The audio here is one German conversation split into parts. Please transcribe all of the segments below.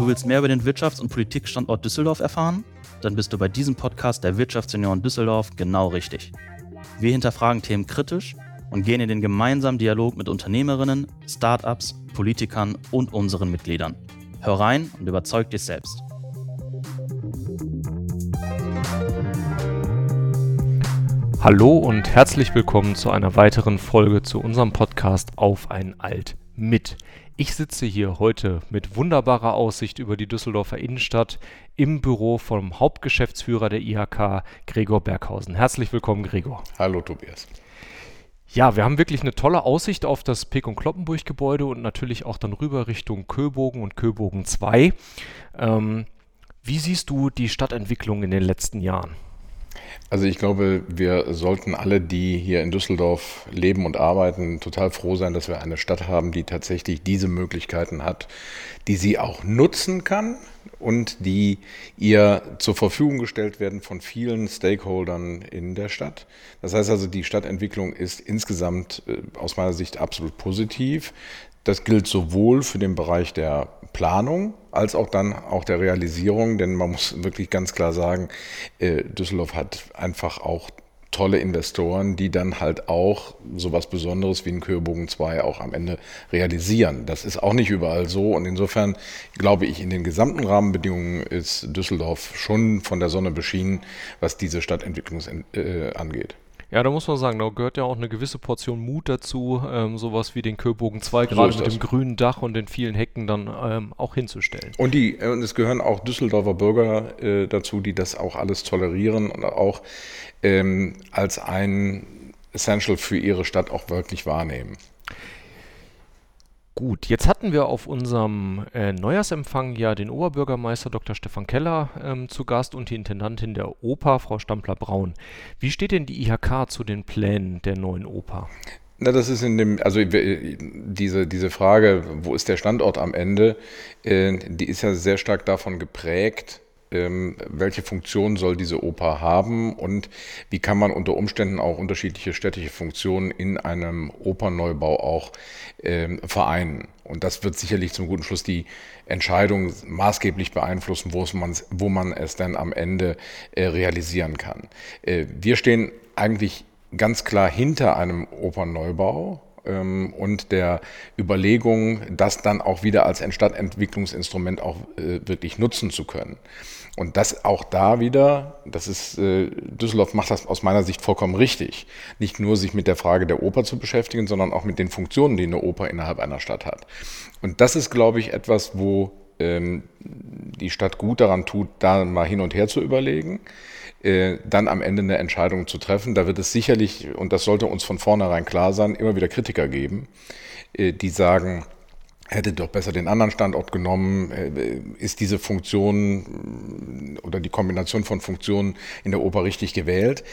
Du willst mehr über den Wirtschafts- und Politikstandort Düsseldorf erfahren? Dann bist du bei diesem Podcast der Wirtschaftsunion Düsseldorf genau richtig. Wir hinterfragen Themen kritisch und gehen in den gemeinsamen Dialog mit Unternehmerinnen, Startups, Politikern und unseren Mitgliedern. Hör rein und überzeug dich selbst. Hallo und herzlich willkommen zu einer weiteren Folge zu unserem Podcast Auf ein Alt mit. Ich sitze hier heute mit wunderbarer Aussicht über die Düsseldorfer Innenstadt im Büro vom Hauptgeschäftsführer der IHK, Gregor Berghausen. Herzlich willkommen, Gregor. Hallo, Tobias. Ja, wir haben wirklich eine tolle Aussicht auf das Pick- und Kloppenburg-Gebäude und natürlich auch dann rüber Richtung Köbogen und Köbogen 2. Ähm, wie siehst du die Stadtentwicklung in den letzten Jahren? Also ich glaube, wir sollten alle, die hier in Düsseldorf leben und arbeiten, total froh sein, dass wir eine Stadt haben, die tatsächlich diese Möglichkeiten hat, die sie auch nutzen kann und die ihr zur Verfügung gestellt werden von vielen Stakeholdern in der Stadt. Das heißt also, die Stadtentwicklung ist insgesamt äh, aus meiner Sicht absolut positiv. Das gilt sowohl für den Bereich der Planung als auch dann auch der Realisierung, denn man muss wirklich ganz klar sagen, äh, Düsseldorf hat einfach auch tolle Investoren, die dann halt auch sowas Besonderes wie ein Köbogen 2 auch am Ende realisieren. Das ist auch nicht überall so und insofern glaube ich, in den gesamten Rahmenbedingungen ist Düsseldorf schon von der Sonne beschienen, was diese Stadtentwicklung äh, angeht. Ja, da muss man sagen, da gehört ja auch eine gewisse Portion Mut dazu, ähm, sowas wie den Köbogen 2 gerade mit dem grünen Dach und den vielen Hecken dann ähm, auch hinzustellen. Und, die, äh, und es gehören auch Düsseldorfer Bürger äh, dazu, die das auch alles tolerieren und auch ähm, als ein Essential für ihre Stadt auch wirklich wahrnehmen. Gut, jetzt hatten wir auf unserem äh, Neujahrsempfang ja den Oberbürgermeister Dr. Stefan Keller ähm, zu Gast und die Intendantin der Oper, Frau Stampler-Braun. Wie steht denn die IHK zu den Plänen der neuen Oper? Na, das ist in dem, also diese, diese Frage, wo ist der Standort am Ende, äh, die ist ja sehr stark davon geprägt, ähm, welche Funktion soll diese Oper haben und wie kann man unter Umständen auch unterschiedliche städtische Funktionen in einem Opernneubau auch ähm, vereinen. Und das wird sicherlich zum guten Schluss die Entscheidung maßgeblich beeinflussen, wo, es man, wo man es dann am Ende äh, realisieren kann. Äh, wir stehen eigentlich ganz klar hinter einem Opernneubau ähm, und der Überlegung, das dann auch wieder als Stadtentwicklungsinstrument auch äh, wirklich nutzen zu können. Und das auch da wieder, das ist, äh, Düsseldorf macht das aus meiner Sicht vollkommen richtig. Nicht nur sich mit der Frage der Oper zu beschäftigen, sondern auch mit den Funktionen, die eine Oper innerhalb einer Stadt hat. Und das ist, glaube ich, etwas, wo ähm, die Stadt gut daran tut, da mal hin und her zu überlegen, äh, dann am Ende eine Entscheidung zu treffen. Da wird es sicherlich, und das sollte uns von vornherein klar sein, immer wieder Kritiker geben, äh, die sagen, hätte doch besser den anderen Standort genommen, äh, ist diese Funktion oder die Kombination von Funktionen in der Oper richtig gewählt.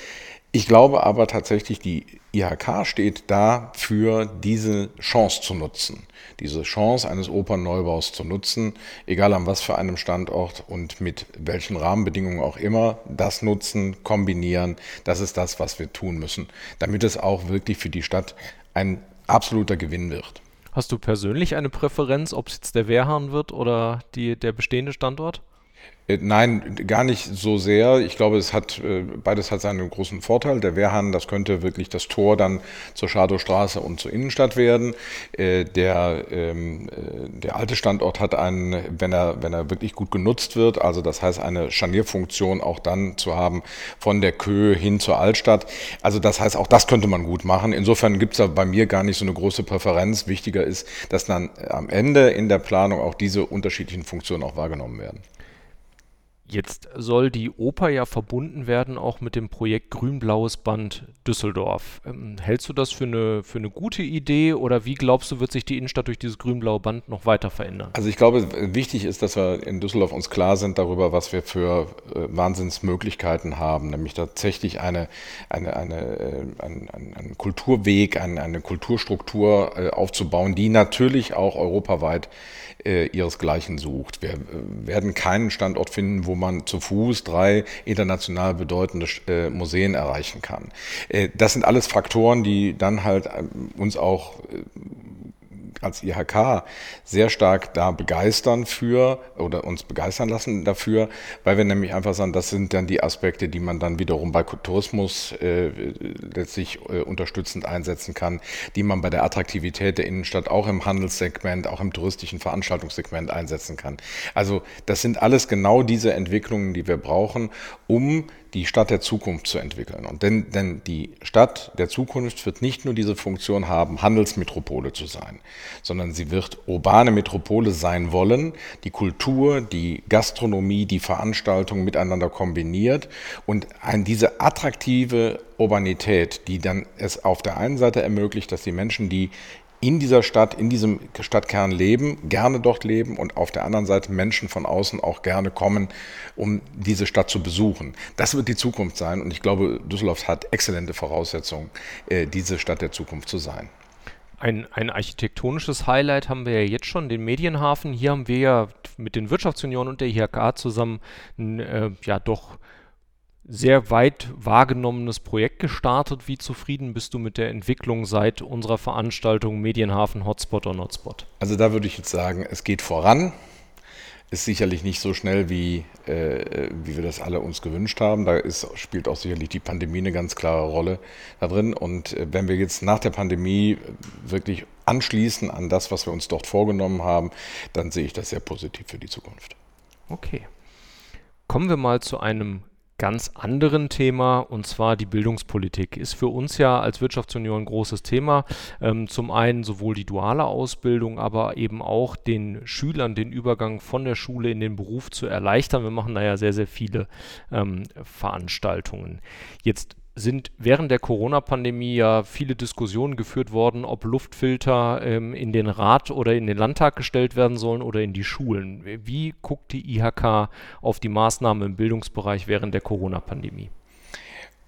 Ich glaube aber tatsächlich, die IHK steht dafür, diese Chance zu nutzen. Diese Chance eines Opernneubaus zu nutzen, egal an was für einem Standort und mit welchen Rahmenbedingungen auch immer, das nutzen, kombinieren, das ist das, was wir tun müssen, damit es auch wirklich für die Stadt ein absoluter Gewinn wird. Hast du persönlich eine Präferenz, ob es jetzt der Wehrhahn wird oder die, der bestehende Standort? Äh, nein, gar nicht so sehr. Ich glaube, es hat äh, beides hat seinen großen Vorteil. Der Wehrhahn, das könnte wirklich das Tor dann zur Schadowstraße und zur Innenstadt werden. Äh, der, ähm, der alte Standort hat einen, wenn er, wenn er wirklich gut genutzt wird, also das heißt eine Scharnierfunktion auch dann zu haben von der Köhe hin zur Altstadt. Also das heißt, auch das könnte man gut machen. Insofern gibt es da bei mir gar nicht so eine große Präferenz. Wichtiger ist, dass dann am Ende in der Planung auch diese unterschiedlichen Funktionen auch wahrgenommen werden. Jetzt soll die Oper ja verbunden werden auch mit dem Projekt Grün-Blaues Band Düsseldorf. Ähm, hältst du das für eine, für eine gute Idee oder wie glaubst du, wird sich die Innenstadt durch dieses grün-blaue Band noch weiter verändern? Also ich glaube, wichtig ist, dass wir in Düsseldorf uns klar sind darüber, was wir für äh, Wahnsinnsmöglichkeiten haben, nämlich tatsächlich eine, eine, eine, äh, ein, ein, ein Kulturweg, eine, eine Kulturstruktur äh, aufzubauen, die natürlich auch europaweit äh, ihresgleichen sucht. Wir äh, werden keinen Standort finden, wo man zu Fuß drei international bedeutende äh, Museen erreichen kann. Äh, das sind alles Faktoren, die dann halt uns auch äh, als IHK sehr stark da begeistern für oder uns begeistern lassen dafür, weil wir nämlich einfach sagen, das sind dann die Aspekte, die man dann wiederum bei Tourismus äh, letztlich äh, unterstützend einsetzen kann, die man bei der Attraktivität der Innenstadt auch im Handelssegment, auch im touristischen Veranstaltungssegment einsetzen kann. Also das sind alles genau diese Entwicklungen, die wir brauchen, um die Stadt der Zukunft zu entwickeln. Und denn, denn die Stadt der Zukunft wird nicht nur diese Funktion haben, Handelsmetropole zu sein, sondern sie wird urbane Metropole sein wollen, die Kultur, die Gastronomie, die Veranstaltung miteinander kombiniert und ein, diese attraktive Urbanität, die dann es auf der einen Seite ermöglicht, dass die Menschen, die in dieser Stadt, in diesem Stadtkern leben, gerne dort leben und auf der anderen Seite Menschen von außen auch gerne kommen, um diese Stadt zu besuchen. Das wird die Zukunft sein und ich glaube, Düsseldorf hat exzellente Voraussetzungen, äh, diese Stadt der Zukunft zu sein. Ein, ein architektonisches Highlight haben wir ja jetzt schon, den Medienhafen. Hier haben wir ja mit den Wirtschaftsunionen und der IHK zusammen äh, ja doch sehr weit wahrgenommenes Projekt gestartet. Wie zufrieden bist du mit der Entwicklung seit unserer Veranstaltung Medienhafen Hotspot or Notspot? Also da würde ich jetzt sagen, es geht voran. Ist sicherlich nicht so schnell, wie, äh, wie wir das alle uns gewünscht haben. Da ist, spielt auch sicherlich die Pandemie eine ganz klare Rolle da drin. Und äh, wenn wir jetzt nach der Pandemie wirklich anschließen an das, was wir uns dort vorgenommen haben, dann sehe ich das sehr positiv für die Zukunft. Okay. Kommen wir mal zu einem ganz anderen Thema und zwar die Bildungspolitik. Ist für uns ja als Wirtschaftsunion ein großes Thema. Ähm, zum einen sowohl die duale Ausbildung, aber eben auch den Schülern den Übergang von der Schule in den Beruf zu erleichtern. Wir machen da ja sehr, sehr viele ähm, Veranstaltungen. Jetzt sind während der Corona-Pandemie ja viele Diskussionen geführt worden, ob Luftfilter ähm, in den Rat oder in den Landtag gestellt werden sollen oder in die Schulen. Wie guckt die IHK auf die Maßnahmen im Bildungsbereich während der Corona-Pandemie?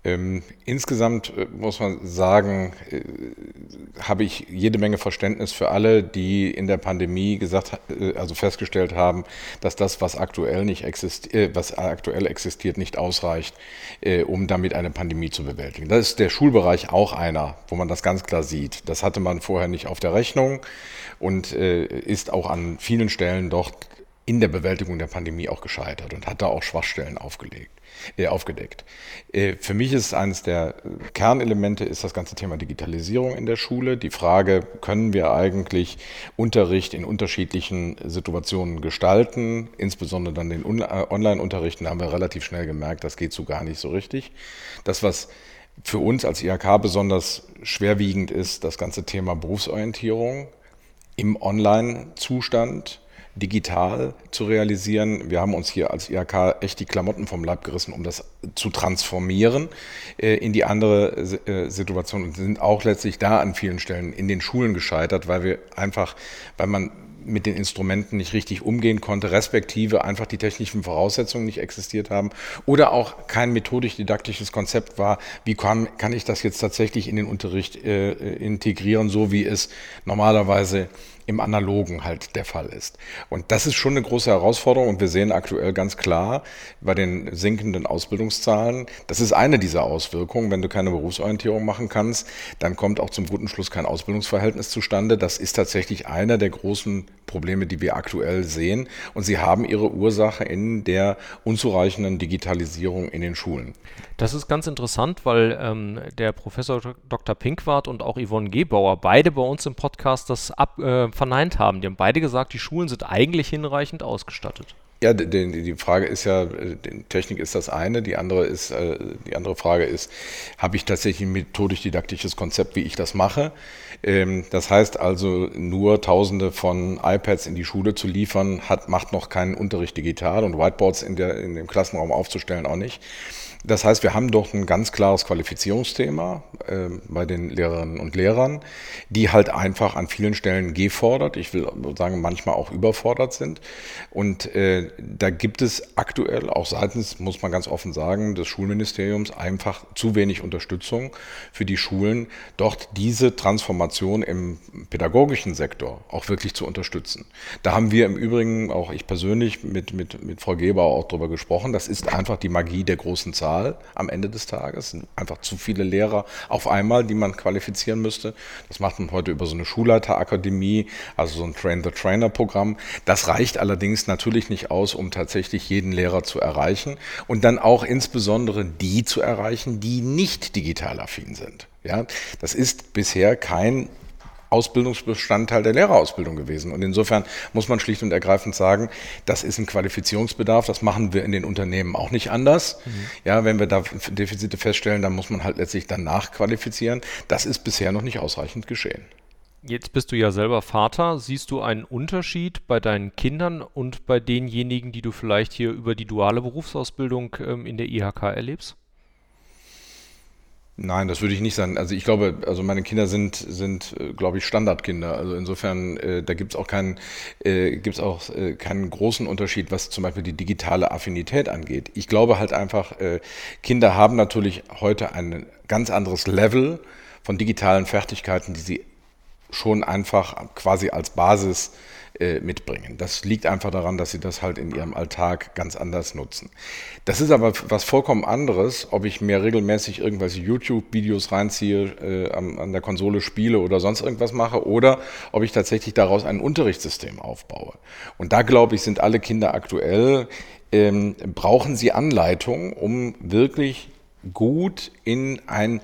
Ähm, insgesamt äh, muss man sagen, äh, habe ich jede Menge Verständnis für alle, die in der Pandemie gesagt, äh, also festgestellt haben, dass das, was aktuell nicht existiert, äh, was aktuell existiert, nicht ausreicht, um damit eine Pandemie zu bewältigen. Das ist der Schulbereich auch einer, wo man das ganz klar sieht. Das hatte man vorher nicht auf der Rechnung und ist auch an vielen Stellen dort in der Bewältigung der Pandemie auch gescheitert und hat da auch Schwachstellen aufgelegt äh, aufgedeckt. Äh, für mich ist eines der Kernelemente ist das ganze Thema Digitalisierung in der Schule. Die Frage, können wir eigentlich Unterricht in unterschiedlichen Situationen gestalten, insbesondere dann den äh, Online-Unterrichten, haben wir relativ schnell gemerkt, das geht so gar nicht so richtig. Das, was für uns als IHK besonders schwerwiegend ist, das ganze Thema Berufsorientierung im Online-Zustand digital zu realisieren. Wir haben uns hier als IHK echt die Klamotten vom Leib gerissen, um das zu transformieren äh, in die andere äh, Situation und sind auch letztlich da an vielen Stellen in den Schulen gescheitert, weil wir einfach, weil man mit den Instrumenten nicht richtig umgehen konnte, respektive einfach die technischen Voraussetzungen nicht existiert haben oder auch kein methodisch-didaktisches Konzept war, wie kann, kann ich das jetzt tatsächlich in den Unterricht äh, integrieren, so wie es normalerweise im Analogen halt der Fall ist. Und das ist schon eine große Herausforderung und wir sehen aktuell ganz klar bei den sinkenden Ausbildungszahlen, das ist eine dieser Auswirkungen. Wenn du keine Berufsorientierung machen kannst, dann kommt auch zum guten Schluss kein Ausbildungsverhältnis zustande. Das ist tatsächlich einer der großen Probleme, die wir aktuell sehen. Und sie haben ihre Ursache in der unzureichenden Digitalisierung in den Schulen. Das ist ganz interessant, weil ähm, der Professor Dr. Pinkwart und auch Yvonne Gebauer beide bei uns im Podcast das ab, äh, verneint haben. Die haben beide gesagt, die Schulen sind eigentlich hinreichend ausgestattet. Ja, die, die Frage ist ja, Technik ist das eine, die andere ist, äh, die andere Frage ist, habe ich tatsächlich ein methodisch-didaktisches Konzept, wie ich das mache? Ähm, das heißt also, nur Tausende von iPads in die Schule zu liefern, hat, macht noch keinen Unterricht digital und Whiteboards in, der, in dem Klassenraum aufzustellen auch nicht. Das heißt, wir haben doch ein ganz klares Qualifizierungsthema äh, bei den Lehrerinnen und Lehrern, die halt einfach an vielen Stellen gefordert, ich will sagen, manchmal auch überfordert sind. Und äh, da gibt es aktuell auch seitens, muss man ganz offen sagen, des Schulministeriums einfach zu wenig Unterstützung für die Schulen, dort diese Transformation im pädagogischen Sektor auch wirklich zu unterstützen. Da haben wir im Übrigen, auch ich persönlich, mit, mit, mit Frau Geber auch drüber gesprochen. Das ist einfach die Magie der großen Zahl. Kolossal am Ende des Tages. Es sind einfach zu viele Lehrer auf einmal, die man qualifizieren müsste. Das macht man heute über so eine Schulleiterakademie, also so ein Train-the-Trainer-Programm. Das reicht allerdings natürlich nicht aus, um tatsächlich jeden Lehrer zu erreichen und dann auch insbesondere die zu erreichen, die nicht digital affin sind. Ja, das ist bisher kein Ausbildungsbestandteil der Lehrerausbildung gewesen. Und insofern muss man schlicht und ergreifend sagen, das ist ein Qualifizierungsbedarf. Das machen wir in den Unternehmen auch nicht anders. Mhm. Ja, wenn wir da Defizite feststellen, dann muss man halt letztlich dann nachqualifizieren. Das ist bisher noch nicht ausreichend geschehen. Jetzt bist du ja selber Vater. Siehst du einen Unterschied bei deinen Kindern und bei denjenigen, die du vielleicht hier über die duale Berufsausbildung ähm, in der IHK erlebst? Nein, das würde ich nicht sagen. Also ich glaube, also meine Kinder sind, sind äh, glaube ich, Standardkinder. Also insofern, äh, da gibt es auch, keinen, äh, gibt's auch äh, keinen großen Unterschied, was zum Beispiel die digitale Affinität angeht. Ich glaube halt einfach, äh, Kinder haben natürlich heute ein ganz anderes Level von digitalen Fertigkeiten, die sie schon einfach quasi als Basis äh, mitbringen. Das liegt einfach daran, dass sie das halt in ihrem Alltag ganz anders nutzen. Das ist aber was vollkommen anderes, ob ich mir regelmäßig irgendwelche YouTube-Videos reinziehe, äh, an, an der Konsole spiele oder sonst irgendwas mache oder ob ich tatsächlich daraus ein Unterrichtssystem aufbaue. Und da glaube ich, sind alle Kinder aktuell, ähm, brauchen sie Anleitung, um wirklich gut in ein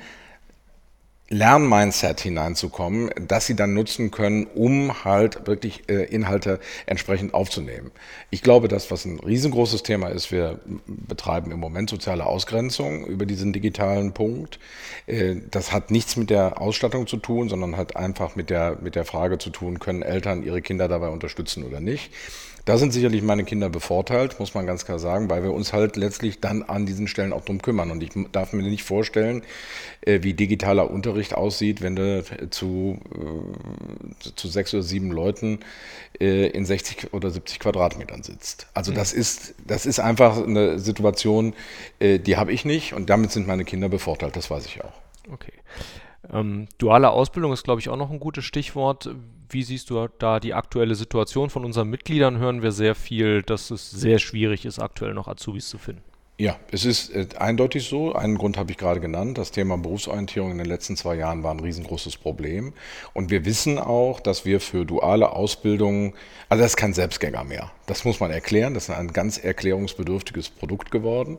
Lernmindset hineinzukommen, das sie dann nutzen können, um halt wirklich äh, Inhalte entsprechend aufzunehmen. Ich glaube, das, was ein riesengroßes Thema ist, wir betreiben im Moment soziale Ausgrenzung über diesen digitalen Punkt. Äh, das hat nichts mit der Ausstattung zu tun, sondern hat einfach mit der, mit der Frage zu tun, können Eltern ihre Kinder dabei unterstützen oder nicht. Da sind sicherlich meine Kinder bevorteilt, muss man ganz klar sagen, weil wir uns halt letztlich dann an diesen Stellen auch drum kümmern. Und ich darf mir nicht vorstellen, äh, wie digitaler Unterricht aussieht, wenn du zu, äh, zu sechs oder sieben Leuten äh, in 60 oder 70 Quadratmetern sitzt. Also das ist, das ist einfach eine Situation, die habe ich nicht und damit sind meine Kinder bevorteilt, das weiß ich auch. Okay. Ähm, duale Ausbildung ist, glaube ich, auch noch ein gutes Stichwort. Wie siehst du da die aktuelle Situation? Von unseren Mitgliedern hören wir sehr viel, dass es sehr schwierig ist, aktuell noch Azubis zu finden. Ja, es ist äh, eindeutig so. Einen Grund habe ich gerade genannt. Das Thema Berufsorientierung in den letzten zwei Jahren war ein riesengroßes Problem. Und wir wissen auch, dass wir für duale Ausbildung, also das ist kein Selbstgänger mehr. Das muss man erklären. Das ist ein ganz erklärungsbedürftiges Produkt geworden.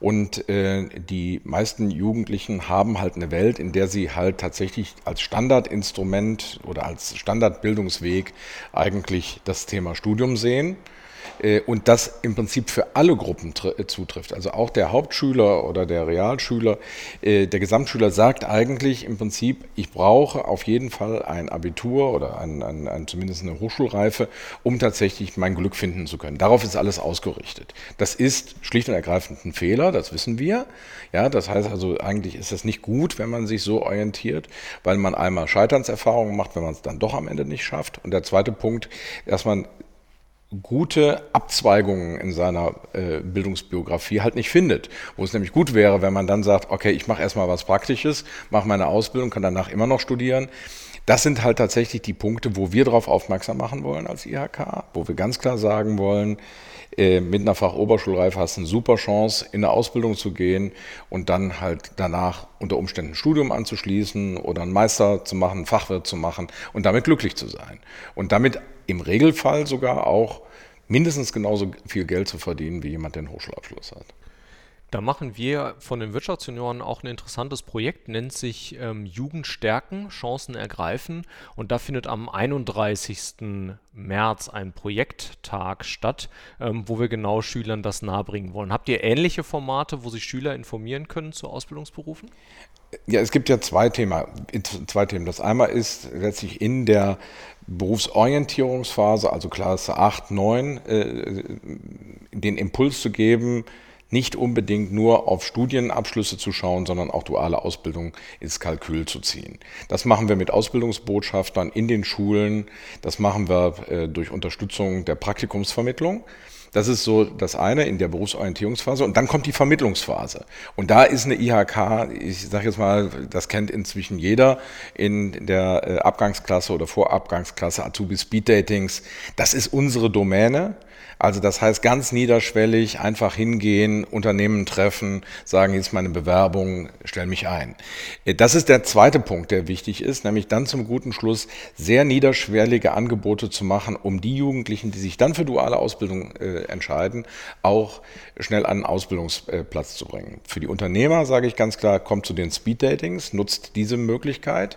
Und äh, die meisten Jugendlichen haben halt eine Welt, in der sie halt tatsächlich als Standardinstrument oder als Standardbildungsweg eigentlich das Thema Studium sehen. Äh, und das im Prinzip für alle Gruppen äh, zutrifft. Also auch der Hauptschüler oder der Realschüler, äh, der Gesamtschüler sagt eigentlich im Prinzip, ich brauche auf jeden Fall ein Abitur oder ein, ein, ein, zumindest eine Hochschulreife, um tatsächlich mein Glück finden zu können. Darauf ist alles ausgerichtet. Das ist schlicht und ergreifend ein Fehler, das wissen wir. Ja, das heißt also, eigentlich ist es nicht gut, wenn man sich so orientiert, weil man einmal Scheiternserfahrungen macht, wenn man es dann doch am Ende nicht schafft. Und der zweite Punkt, dass man gute Abzweigungen in seiner äh, Bildungsbiografie halt nicht findet. Wo es nämlich gut wäre, wenn man dann sagt, okay, ich mache erstmal was Praktisches, mache meine Ausbildung, kann danach immer noch studieren. Das sind halt tatsächlich die Punkte, wo wir darauf aufmerksam machen wollen als IHK, wo wir ganz klar sagen wollen, äh, mit einer Fachoberschulreife hast du eine super Chance, in eine Ausbildung zu gehen und dann halt danach unter Umständen ein Studium anzuschließen oder einen Meister zu machen, einen Fachwirt zu machen und damit glücklich zu sein. Und damit im Regelfall sogar auch mindestens genauso viel Geld zu verdienen wie jemand, der einen Hochschulabschluss hat. Da machen wir von den Wirtschaftsjunioren auch ein interessantes Projekt, nennt sich ähm, Jugend stärken, Chancen ergreifen. Und da findet am 31. März ein Projekttag statt, ähm, wo wir genau Schülern das nahebringen wollen. Habt ihr ähnliche Formate, wo sich Schüler informieren können zu Ausbildungsberufen? Ja, es gibt ja zwei, Thema, zwei Themen. Das einmal ist letztlich in der Berufsorientierungsphase, also Klasse 8, 9, äh, den Impuls zu geben, nicht unbedingt nur auf Studienabschlüsse zu schauen, sondern auch duale Ausbildung ins Kalkül zu ziehen. Das machen wir mit Ausbildungsbotschaftern in den Schulen. Das machen wir äh, durch Unterstützung der Praktikumsvermittlung. Das ist so das eine in der Berufsorientierungsphase. Und dann kommt die Vermittlungsphase. Und da ist eine IHK, ich sage jetzt mal, das kennt inzwischen jeder in der äh, Abgangsklasse oder Vorabgangsklasse Azubi Speed Datings. Das ist unsere Domäne. Also das heißt ganz niederschwellig einfach hingehen, Unternehmen treffen, sagen, jetzt meine Bewerbung, stell mich ein. Äh, das ist der zweite Punkt, der wichtig ist, nämlich dann zum guten Schluss sehr niederschwellige Angebote zu machen, um die Jugendlichen, die sich dann für duale Ausbildung äh, entscheiden, auch schnell an einen Ausbildungsplatz zu bringen. Für die Unternehmer sage ich ganz klar, kommt zu den Speed Datings, nutzt diese Möglichkeit.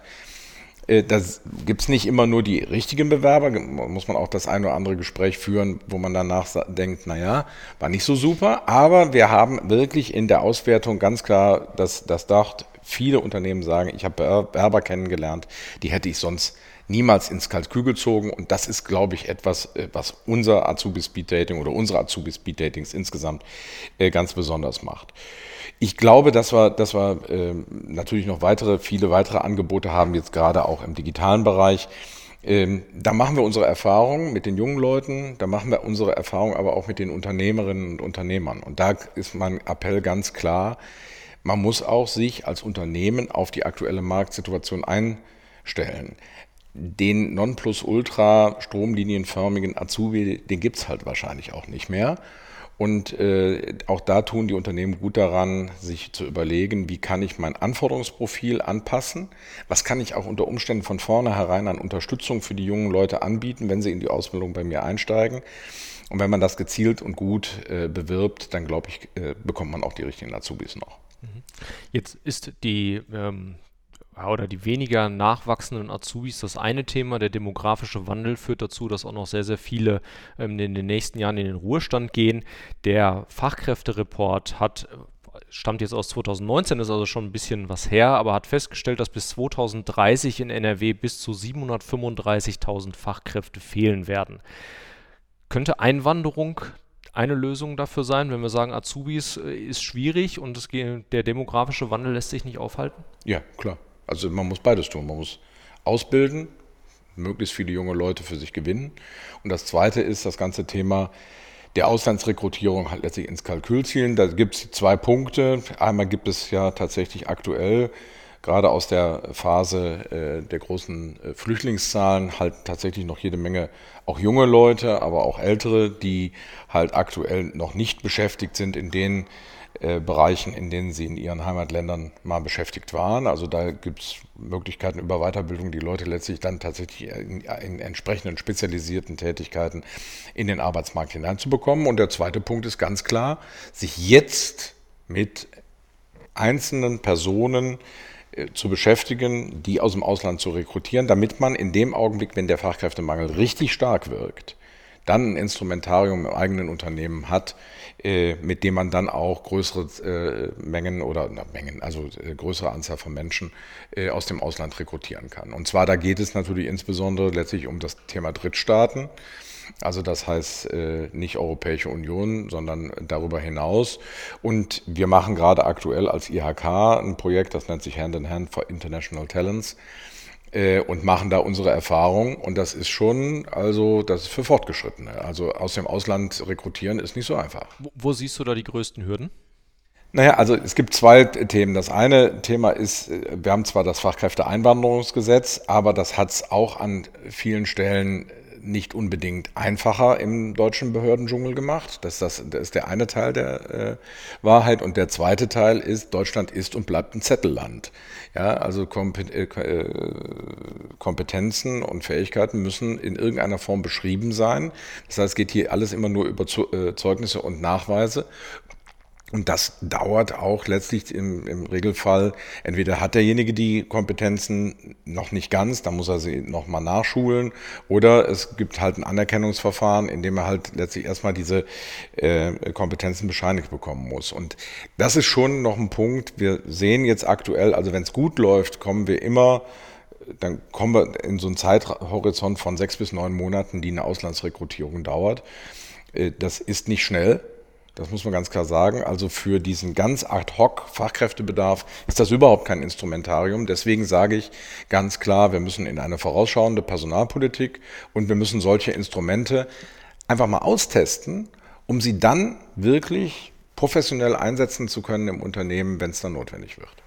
Äh, da gibt es nicht immer nur die richtigen Bewerber, muss man auch das ein oder andere Gespräch führen, wo man danach denkt, naja, war nicht so super, aber wir haben wirklich in der Auswertung ganz klar das, das Dacht, viele Unternehmen sagen, ich habe Bewerber kennengelernt, die hätte ich sonst niemals ins Kalkül gezogen und das ist, glaube ich, etwas, äh, was unser Azubi Speed Dating oder unsere Azubi Speed Datings insgesamt äh, ganz besonders macht. Ich glaube, dass wir, dass wir äh, natürlich noch weitere, viele weitere Angebote haben, jetzt gerade auch im digitalen Bereich. Ähm, da machen wir unsere Erfahrungen mit den jungen Leuten, da machen wir unsere Erfahrungen aber auch mit den Unternehmerinnen und Unternehmern. Und da ist mein Appell ganz klar, man muss auch sich als Unternehmen auf die aktuelle Marktsituation einstellen. Den Nonplusultra stromlinienförmigen Azubi, den gibt es halt wahrscheinlich auch nicht mehr. Und äh, auch da tun die Unternehmen gut daran, sich zu überlegen, wie kann ich mein Anforderungsprofil anpassen? Was kann ich auch unter Umständen von vornherein an Unterstützung für die jungen Leute anbieten, wenn sie in die Ausbildung bei mir einsteigen? Und wenn man das gezielt und gut äh, bewirbt, dann glaube ich, äh, bekommt man auch die richtigen Azubis noch. Mhm. Jetzt ist die ähm, oder die weniger nachwachsenden Azubis das eine Thema. Der demografische Wandel führt dazu, dass auch noch sehr, sehr viele ähm, in den nächsten Jahren in den Ruhestand gehen. Der Fachkräftereport hat stammt jetzt aus 2019, ist also schon ein bisschen was her, aber hat festgestellt, dass bis 2030 in NRW bis zu 735.000 Fachkräfte fehlen werden. Könnte Einwanderung eine Lösung dafür sein, wenn wir sagen, Azubis äh, ist schwierig und es, der demografische Wandel lässt sich nicht aufhalten? Ja, klar. Also man muss beides tun. Man muss ausbilden, möglichst viele junge Leute für sich gewinnen. Und das Zweite ist das ganze Thema der Auslandsrekrutierung halt letztlich ins Kalkül zielen. Da gibt es zwei Punkte. Einmal gibt es ja tatsächlich aktuell gerade aus der Phase äh, der großen äh, Flüchtlingszahlen halt tatsächlich noch jede Menge auch junge Leute, aber auch ältere, die halt aktuell noch nicht beschäftigt sind in den äh, Bereichen, in denen sie in ihren Heimatländern mal beschäftigt waren. Also da gibt es Möglichkeiten über Weiterbildung, die Leute letztlich dann tatsächlich in, in, entsprechenden spezialisierten Tätigkeiten in den Arbeitsmarkt hineinzubekommen. Und der zweite Punkt ist ganz klar, sich jetzt mit einzelnen Personen äh, zu beschäftigen, die aus dem Ausland zu rekrutieren, damit man in dem Augenblick, wenn der Fachkräftemangel richtig stark wirkt, dann ein Instrumentarium im eigenen Unternehmen hat, äh, mit dem man dann auch größere äh, Mengen oder na, Mengen, also äh, größere Anzahl von Menschen aus dem Ausland rekrutieren kann. Und zwar da geht es natürlich insbesondere letztlich um das Thema Drittstaaten. Also das heißt nicht Europäische Union, sondern darüber hinaus. Und wir machen gerade aktuell als IHK ein Projekt, das nennt sich Hand in Hand for International Talents äh, und machen da unsere Erfahrung. Und das ist schon, also das ist für Fortgeschrittene. Also aus dem Ausland rekrutieren ist nicht so einfach. Wo, wo siehst du da die größten Hürden? Naja, also es gibt zwei Themen. Das eine Thema ist, äh, wir haben zwar das Fachkräfteeinwanderungsgesetz, aber das hat es auch an vielen Stellen nicht unbedingt einfacher im deutschen Behördendschungel gemacht. Das, das, das ist der eine Teil der äh, Wahrheit. Und der zweite Teil ist, Deutschland ist und bleibt ein Zettelland. Ja, also äh, äh, Kompetenzen und Fähigkeiten müssen in irgendeiner Form beschrieben sein. Das heißt, es geht hier alles immer nur über äh, Zeugnisse und Nachweise. Und das dauert auch letztlich im, im, Regelfall. Entweder hat derjenige die Kompetenzen noch nicht ganz, dann muss er sie nochmal nachschulen, oder es gibt halt ein Anerkennungsverfahren, in dem er halt letztlich erstmal diese äh, Kompetenzen bescheinigt bekommen muss. Und das ist schon noch ein Punkt. Wir sehen jetzt aktuell, also wenn es gut läuft, kommen wir immer dann kommen wir in so einen Zeithorizont von sechs bis neun Monaten, die eine Auslandsrekrutierung dauert. Äh, das ist nicht schnell. Das muss man ganz klar sagen. Also für diesen ganz ad hoc Fachkräftebedarf ist das überhaupt kein Instrumentarium. Deswegen sage ich ganz klar, wir müssen in eine vorausschauende Personalpolitik und wir müssen solche Instrumente einfach mal austesten um sie dann wirklich professionell einsetzen zu können im Unternehmen, wenn es dann notwendig wird.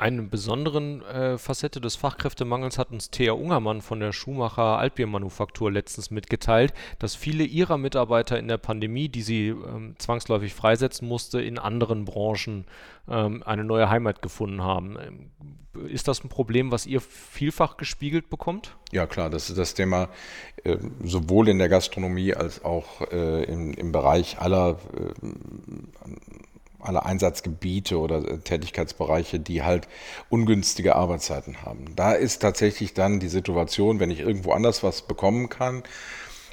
Eine besonderen äh, Facette des Fachkräftemangels hat uns Thea Ungermann von der Schumacher Altbiermanufaktur letztens mitgeteilt, dass viele ihrer Mitarbeiter in der Pandemie, die sie ähm, zwangsläufig freisetzen musste, in anderen Branchen ähm, eine neue Heimat gefunden haben. Ähm, ist das ein Problem, was ihr vielfach gespiegelt bekommt? Ja klar, das ist das Thema äh, sowohl in der Gastronomie als auch äh, im, im Bereich aller äh, alle Einsatzgebiete oder äh, Tätigkeitsbereiche, die halt ungünstige Arbeitszeiten haben. Da ist tatsächlich dann die Situation, wenn ich irgendwo anders was bekommen kann,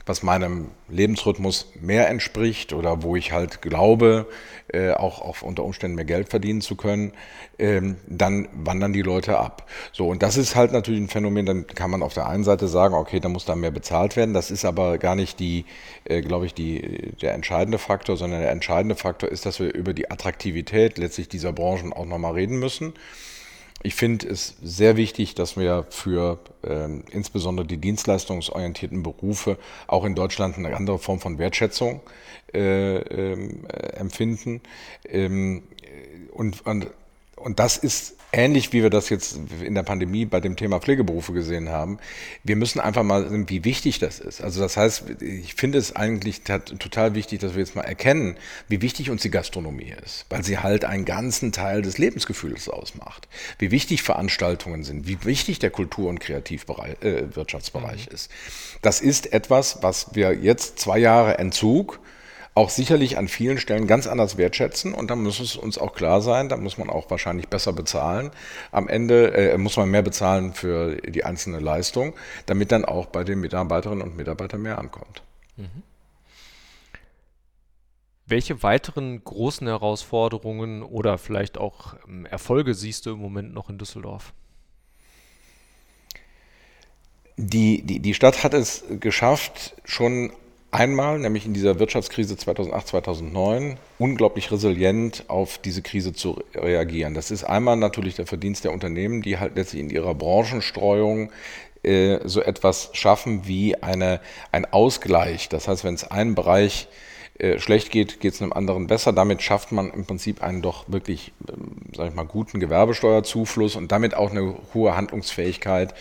was meinem Lebensrhythmus mehr entspricht oder wo ich halt glaube, äh, auch, auch unter Umständen mehr Geld verdienen zu können, ähm, dann wandern die Leute ab. So, und das ist halt natürlich ein Phänomen, dann kann man auf der einen Seite sagen, okay, da muss da mehr bezahlt werden. Das ist aber gar nicht die, äh, glaube ich, die, der entscheidende Faktor, sondern der entscheidende Faktor ist, dass wir über die Attraktivität letztlich dieser Branchen auch nochmal reden müssen. Ich finde es sehr wichtig, dass wir für äh, insbesondere die dienstleistungsorientierten Berufe auch in Deutschland eine andere Form von Wertschätzung äh, ähm, äh, empfinden. Ähm, und, und, und das ist ähnlich wie wir das jetzt in der Pandemie bei dem Thema Pflegeberufe gesehen haben, wir müssen einfach mal sehen, wie wichtig das ist. Also das heißt, ich finde es eigentlich total wichtig, dass wir jetzt mal erkennen, wie wichtig uns die Gastronomie ist, weil sie halt einen ganzen Teil des Lebensgefühls ausmacht. Wie wichtig Veranstaltungen sind, wie wichtig der Kultur- und Kreativwirtschaftsbereich äh, mhm. ist. Das ist etwas, was wir jetzt zwei Jahre Entzug auch sicherlich an vielen Stellen ganz anders wertschätzen und dann muss es uns auch klar sein, da muss man auch wahrscheinlich besser bezahlen. Am Ende äh, muss man mehr bezahlen für die einzelne Leistung, damit dann auch bei den Mitarbeiterinnen und Mitarbeitern mehr ankommt. Mhm. Welche weiteren großen Herausforderungen oder vielleicht auch ähm, Erfolge siehst du im Moment noch in Düsseldorf? Die, die, die Stadt hat es geschafft, schon Einmal, nämlich in dieser Wirtschaftskrise 2008, 2009, unglaublich resilient auf diese Krise zu reagieren. Das ist einmal natürlich der Verdienst der Unternehmen, die halt letztlich in ihrer Branchenstreuung äh, so etwas schaffen wie eine, ein Ausgleich. Das heißt, wenn es einen Bereich äh, schlecht geht, geht es einem anderen besser. Damit schafft man im Prinzip einen doch wirklich, ähm, sag ich mal, guten Gewerbesteuerzufluss und damit auch eine hohe Handlungsfähigkeit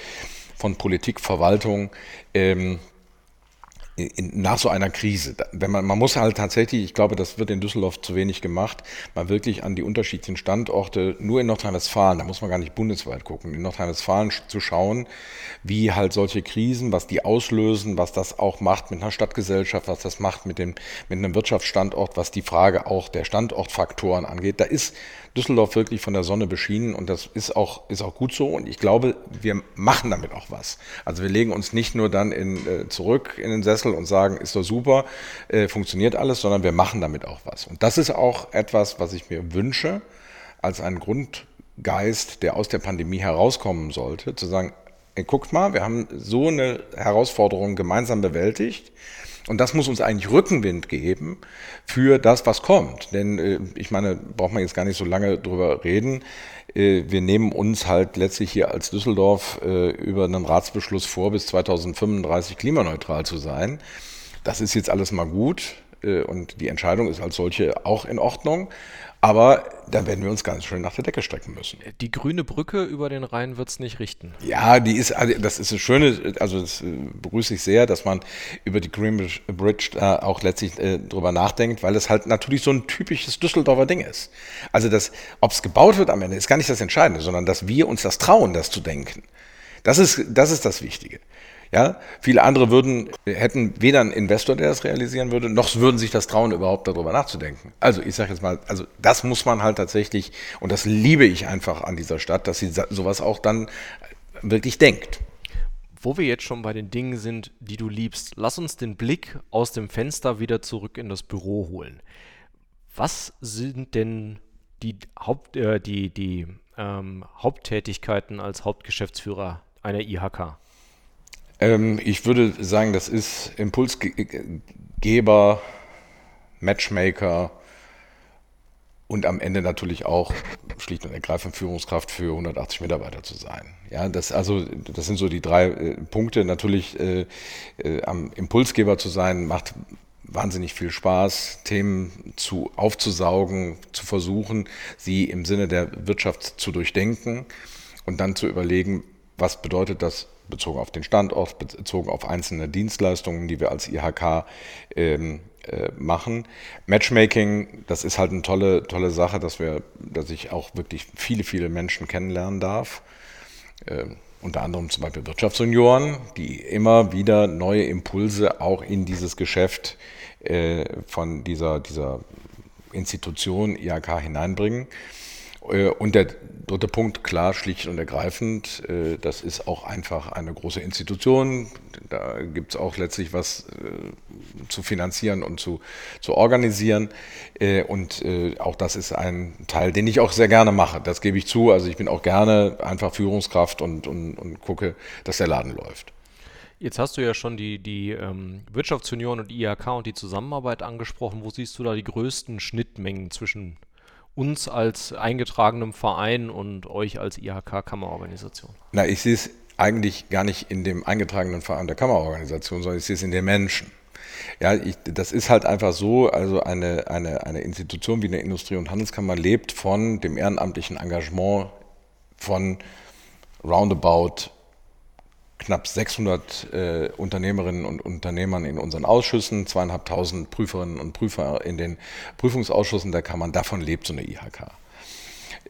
von Politik, Verwaltung. Ähm, in, nach so einer Krise. Wenn man, man muss halt tatsächlich, ich glaube, das wird in Düsseldorf zu wenig gemacht, mal wirklich an die unterschiedlichen Standorte, nur in Nordrhein-Westfalen, da muss man gar nicht bundesweit gucken, in Nordrhein-Westfalen zu schauen, wie halt solche Krisen, was die auslösen, was das auch macht mit einer Stadtgesellschaft, was das macht mit, dem, mit einem Wirtschaftsstandort, was die Frage auch der Standortfaktoren angeht. Da ist Düsseldorf wirklich von der Sonne beschienen und das ist auch, ist auch gut so und ich glaube, wir machen damit auch was. Also wir legen uns nicht nur dann in, äh, zurück in den Sessel und sagen, ist doch super, äh, funktioniert alles, sondern wir machen damit auch was. Und das ist auch etwas, was ich mir wünsche als einen Grundgeist, der aus der Pandemie herauskommen sollte, zu sagen, ey, guckt mal, wir haben so eine Herausforderung gemeinsam bewältigt. Und das muss uns eigentlich Rückenwind geben für das, was kommt. Denn äh, ich meine, braucht man jetzt gar nicht so lange drüber reden. Äh, wir nehmen uns halt letztlich hier als Düsseldorf äh, über einen Ratsbeschluss vor, bis 2035 klimaneutral zu sein. Das ist jetzt alles mal gut und die Entscheidung ist als solche auch in Ordnung. Aber dann werden wir uns ganz schön nach der Decke strecken müssen. Die grüne Brücke über den Rhein wird es nicht richten. Ja, die ist, also das ist das Schöne, also das äh, begrüße ich sehr, dass man über die Green Bridge äh, auch letztlich äh, drüber nachdenkt, weil es halt natürlich so ein typisches Düsseldorfer Ding ist. Also das, ob es gebaut wird am Ende, ist gar nicht das Entscheidende, sondern dass wir uns das trauen, das zu denken. Das ist, das ist das Wichtige. Ja, viele andere würden, hätten weder einen Investor, der das realisieren würde, noch würden sich das trauen, überhaupt darüber nachzudenken. Also ich sage jetzt mal, also das muss man halt tatsächlich, und das liebe ich einfach an dieser Stadt, dass sie sowas auch dann wirklich denkt. Wo wir jetzt schon bei den Dingen sind, die du liebst, lass uns den Blick aus dem Fenster wieder zurück in das Büro holen. Was sind denn die, Haupt, äh, die, die ähm, Haupttätigkeiten als Hauptgeschäftsführer einer IHK? Ähm, ich würde sagen, das ist Impulsgeber, Matchmaker und am Ende natürlich auch schlicht und ergreifend Führungskraft für 180 Mitarbeiter zu sein. Ja, das also das sind so die drei äh, Punkte. Natürlich äh, äh, am Impulsgeber zu sein macht wahnsinnig viel Spaß, Themen zu aufzusaugen, zu versuchen, sie im Sinne der Wirtschaft zu durchdenken und dann zu überlegen, was bedeutet das bezogen auf den Standort, bezogen auf einzelne Dienstleistungen, die wir als IHK ähm, äh, machen. Matchmaking, das ist halt eine tolle, tolle Sache, dass wir, dass ich auch wirklich viele, viele Menschen kennenlernen darf. Ähm, unter anderem zum Beispiel Wirtschaftsjunioren, die immer wieder neue Impulse auch in dieses Geschäft äh, von dieser, dieser Institution IHK hineinbringen. Äh, und der dritte Punkt, klar, schlicht und ergreifend, äh, das ist auch einfach eine große Institution. Da gibt es auch letztlich was äh, zu finanzieren und zu, zu organisieren. Und auch das ist ein Teil, den ich auch sehr gerne mache. Das gebe ich zu. Also ich bin auch gerne einfach Führungskraft und, und, und gucke, dass der Laden läuft. Jetzt hast du ja schon die, die ähm, Wirtschaftsunion und IHK und die Zusammenarbeit angesprochen. Wo siehst du da die größten Schnittmengen zwischen uns als eingetragenem Verein und euch als IHK-Kammerorganisation? Na, ich sehe es eigentlich gar nicht in dem eingetragenen Verein der Kammerorganisation, sondern ich sehe es in den Menschen. Ja, ich, das ist halt einfach so, also eine, eine, eine Institution wie eine Industrie- und Handelskammer lebt von dem ehrenamtlichen Engagement von roundabout knapp 600 äh, Unternehmerinnen und Unternehmern in unseren Ausschüssen, zweieinhalbtausend Prüferinnen und Prüfer in den Prüfungsausschüssen der Kammern. Davon lebt so eine IHK.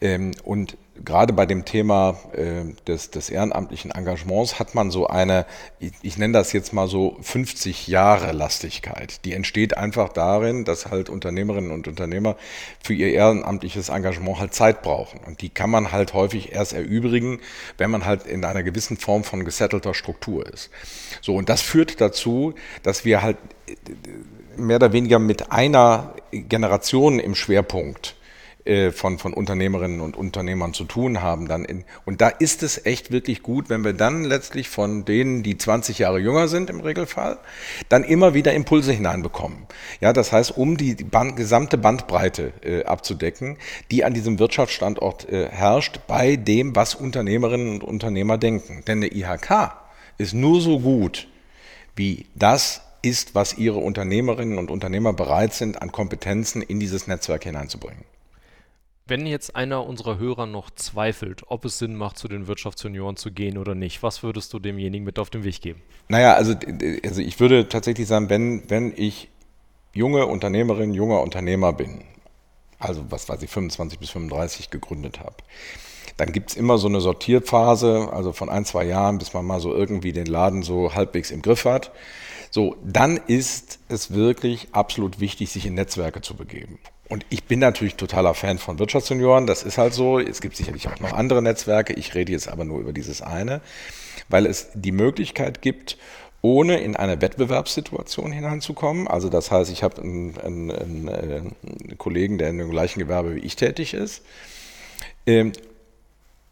Ähm, und gerade bei dem Thema äh, des, des, ehrenamtlichen Engagements hat man so eine, ich, ich, nenne das jetzt mal so 50 Jahre Lastigkeit. Die entsteht einfach darin, dass halt Unternehmerinnen und Unternehmer für ihr ehrenamtliches Engagement halt Zeit brauchen. Und die kann man halt häufig erst erübrigen, wenn man halt in einer gewissen Form von gesettelter Struktur ist. So, und das führt dazu, dass wir halt äh, mehr oder weniger mit einer Generation im Schwerpunkt äh, von, von Unternehmerinnen und Unternehmern zu tun haben. Dann in, und da ist es echt wirklich gut, wenn wir dann letztlich von denen, die 20 Jahre jünger sind im Regelfall, dann immer wieder Impulse hineinbekommen. Ja, das heißt, um die Band, gesamte Bandbreite äh, abzudecken, die an diesem Wirtschaftsstandort äh, herrscht, bei dem, was Unternehmerinnen und Unternehmer denken. Denn eine IHK ist nur so gut, wie das ist, was ihre Unternehmerinnen und Unternehmer bereit sind, an Kompetenzen in dieses Netzwerk hineinzubringen. Wenn jetzt einer unserer Hörer noch zweifelt, ob es Sinn macht, zu den Wirtschaftsjunioren zu gehen oder nicht, was würdest du demjenigen mit auf den Weg geben? Naja, also, also ich würde tatsächlich sagen, wenn, wenn ich junge Unternehmerin, junger Unternehmer bin, also was weiß ich, 25 bis 35 gegründet habe, dann gibt es immer so eine Sortierphase, also von ein, zwei Jahren, bis man mal so irgendwie den Laden so halbwegs im Griff hat. So, dann ist es wirklich absolut wichtig, sich in Netzwerke zu begeben. Und ich bin natürlich totaler Fan von Wirtschaftsjunioren, das ist halt so. Es gibt sicherlich auch noch andere Netzwerke, ich rede jetzt aber nur über dieses eine, weil es die Möglichkeit gibt, ohne in eine Wettbewerbssituation hineinzukommen. Also das heißt, ich habe einen, einen, einen, Kollegen, der in dem gleichen Gewerbe wie ich tätig ist. Ähm,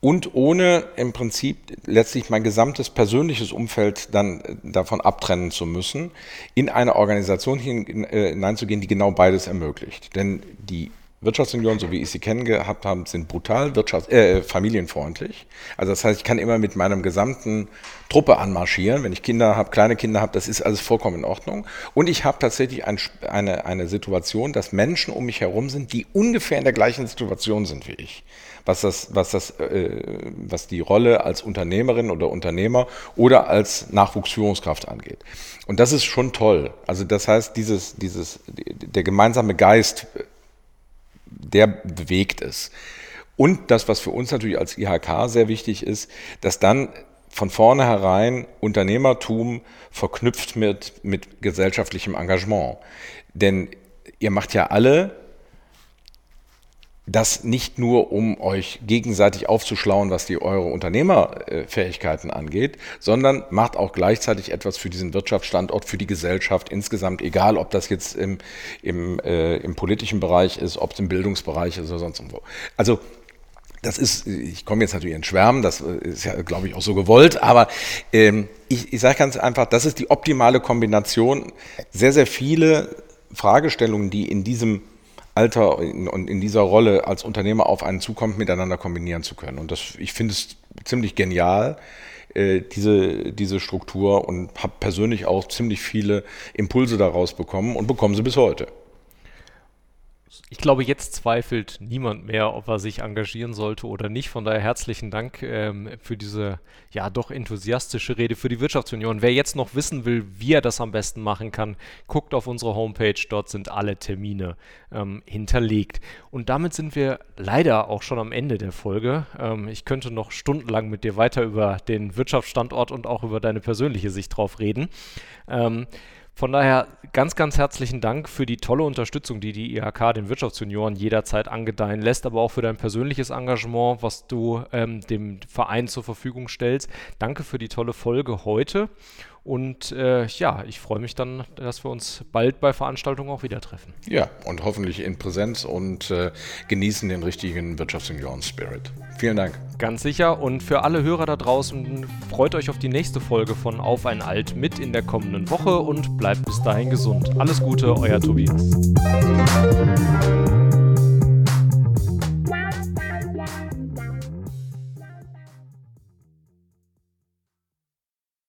und ohne im Prinzip letztlich mein gesamtes persönliches Umfeld dann äh, davon abtrennen zu müssen, in eine Organisation äh, hineinzugehen, die genau beides ermöglicht. Denn die Wirtschaftsunion, so wie ich sie kennengehabt habe, sind brutal wirtschafts äh, familienfreundlich. Also das heißt, ich kann immer mit meinem gesamten Truppe anmarschieren. Wenn ich Kinder habe, kleine Kinder habe, das ist alles vollkommen in Ordnung. Und ich habe tatsächlich ein, eine, eine Situation, dass Menschen um mich herum sind, die ungefähr in der gleichen Situation sind wie ich was das, was das, äh, was die Rolle als Unternehmerin oder Unternehmer oder als Nachwuchsführungskraft angeht. Und das ist schon toll. Also das heißt, dieses, dieses, der gemeinsame Geist, der bewegt es. Und das, was für uns natürlich als IHK sehr wichtig ist, dass dann von vornherein Unternehmertum verknüpft mit, mit gesellschaftlichem Engagement. Denn ihr macht ja alle das nicht nur, um euch gegenseitig aufzuschlauen, was die eure Unternehmerfähigkeiten angeht, sondern macht auch gleichzeitig etwas für diesen Wirtschaftsstandort, für die Gesellschaft insgesamt, egal ob das jetzt im, im, äh, im politischen Bereich ist, ob es im Bildungsbereich ist oder sonst irgendwo. Also das ist, ich komme jetzt natürlich in Schwärmen, das ist ja, glaube ich, auch so gewollt, aber ähm, ich, ich sage ganz einfach, das ist die optimale Kombination. Sehr, sehr viele Fragestellungen, die in diesem Alter und in dieser Rolle als Unternehmer auf einen zukommt, miteinander kombinieren zu können. Und das, ich finde es ziemlich genial, äh, diese, diese Struktur und habe persönlich auch ziemlich viele Impulse daraus bekommen und bekomme sie bis heute ich glaube, jetzt zweifelt niemand mehr, ob er sich engagieren sollte oder nicht. Von daher herzlichen Dank ähm, für diese ja doch enthusiastische Rede für die Wirtschaftsunion. Wer jetzt noch wissen will, wie er das am besten machen kann, guckt auf unsere Homepage. Dort sind alle Termine ähm, hinterlegt. Und damit sind wir leider auch schon am Ende der Folge. Ähm, ich könnte noch stundenlang mit dir weiter über den Wirtschaftsstandort und auch über deine persönliche Sicht drauf reden. Von daher ganz, ganz herzlichen Dank für die tolle Unterstützung, die die IHK den Wirtschaftsjunioren jederzeit angedeihen lässt, aber auch für dein persönliches Engagement, was du ähm, dem Verein zur Verfügung stellst. Danke für die tolle Folge heute. Und äh, ja, ich freue mich dann, dass wir uns bald bei Veranstaltungen auch wieder treffen. Ja, und hoffentlich in Präsenz und äh, genießen den richtigen Wirtschaftsunion-Spirit. Vielen Dank. Ganz sicher. Und für alle Hörer da draußen, freut euch auf die nächste Folge von Auf ein Alt mit in der kommenden Woche und bleibt bis dahin gesund. Alles Gute, euer Tobias.